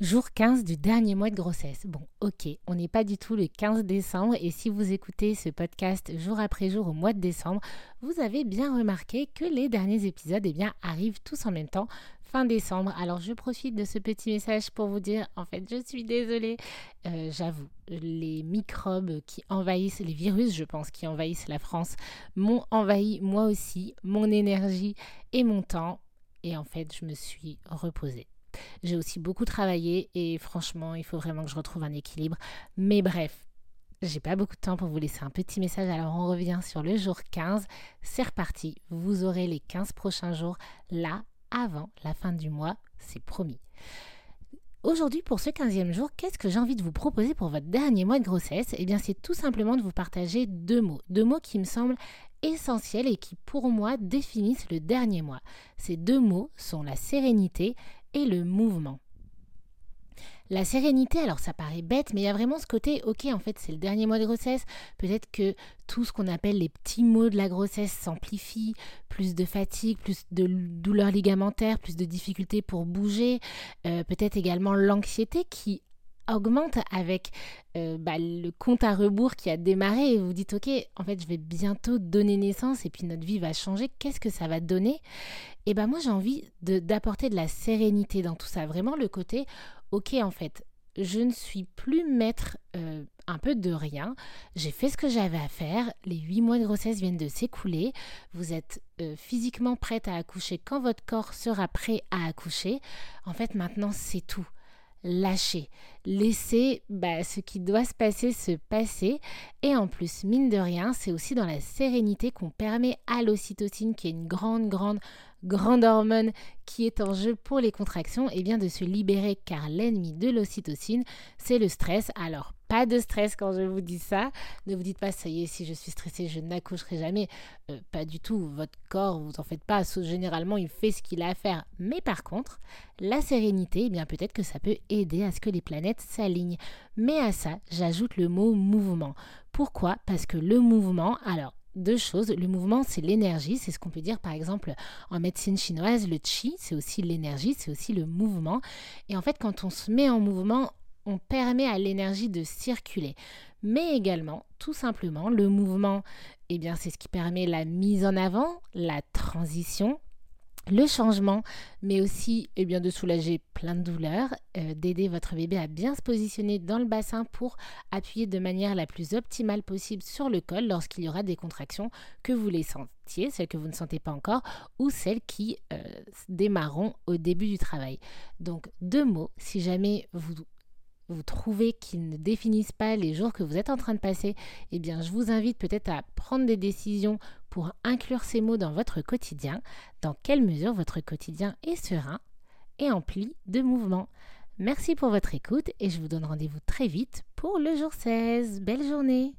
Jour 15 du dernier mois de grossesse. Bon, ok, on n'est pas du tout le 15 décembre et si vous écoutez ce podcast jour après jour au mois de décembre, vous avez bien remarqué que les derniers épisodes eh arrivent tous en même temps, fin décembre. Alors je profite de ce petit message pour vous dire, en fait, je suis désolée, euh, j'avoue, les microbes qui envahissent, les virus, je pense, qui envahissent la France, m'ont envahi moi aussi, mon énergie et mon temps. Et en fait, je me suis reposée. J'ai aussi beaucoup travaillé et franchement, il faut vraiment que je retrouve un équilibre. Mais bref, j'ai pas beaucoup de temps pour vous laisser un petit message, alors on revient sur le jour 15. C'est reparti, vous aurez les 15 prochains jours là, avant la fin du mois, c'est promis. Aujourd'hui, pour ce 15e jour, qu'est-ce que j'ai envie de vous proposer pour votre dernier mois de grossesse? Eh bien, c'est tout simplement de vous partager deux mots. Deux mots qui me semblent essentiels et qui, pour moi, définissent le dernier mois. Ces deux mots sont la sérénité et le mouvement. La sérénité, alors ça paraît bête, mais il y a vraiment ce côté, ok, en fait c'est le dernier mois de grossesse, peut-être que tout ce qu'on appelle les petits mots de la grossesse s'amplifie, plus de fatigue, plus de douleurs ligamentaires, plus de difficultés pour bouger, euh, peut-être également l'anxiété qui augmente avec euh, bah, le compte à rebours qui a démarré et vous dites ok en fait je vais bientôt donner naissance et puis notre vie va changer qu'est-ce que ça va donner? Et ben moi j'ai envie d'apporter de, la sérénité dans tout ça vraiment le côté ok en fait je ne suis plus maître euh, un peu de rien. J'ai fait ce que j'avais à faire. Les huit mois de grossesse viennent de s'écouler. Vous êtes euh, physiquement prête à accoucher quand votre corps sera prêt à accoucher. En fait, maintenant, c'est tout lâcher, laisser bah, ce qui doit se passer se passer. Et en plus, mine de rien, c'est aussi dans la sérénité qu'on permet à l'ocytocine, qui est une grande, grande, grande hormone qui est en jeu pour les contractions, et eh bien de se libérer car l'ennemi de l'ocytocine, c'est le stress. Alors, pas de stress quand je vous dis ça. Ne vous dites pas, ça y est, si je suis stressée, je n'accoucherai jamais. Euh, pas du tout. Votre corps, vous en faites pas. Généralement, il fait ce qu'il a à faire. Mais par contre, la sérénité, eh bien peut-être que ça peut aider à ce que les planètes s'alignent. Mais à ça, j'ajoute le mot mouvement. Pourquoi? Parce que le mouvement, alors deux choses. Le mouvement, c'est l'énergie. C'est ce qu'on peut dire, par exemple, en médecine chinoise, le qi, c'est aussi l'énergie, c'est aussi le mouvement. Et en fait, quand on se met en mouvement, on permet à l'énergie de circuler. Mais également, tout simplement, le mouvement, eh bien, c'est ce qui permet la mise en avant, la transition, le changement, mais aussi eh bien, de soulager plein de douleurs, euh, d'aider votre bébé à bien se positionner dans le bassin pour appuyer de manière la plus optimale possible sur le col lorsqu'il y aura des contractions que vous les sentiez, celles que vous ne sentez pas encore, ou celles qui euh, démarreront au début du travail. Donc deux mots, si jamais vous vous trouvez qu'ils ne définissent pas les jours que vous êtes en train de passer, eh bien je vous invite peut-être à prendre des décisions pour inclure ces mots dans votre quotidien, dans quelle mesure votre quotidien est serein et empli de mouvements. Merci pour votre écoute et je vous donne rendez-vous très vite pour le jour 16. Belle journée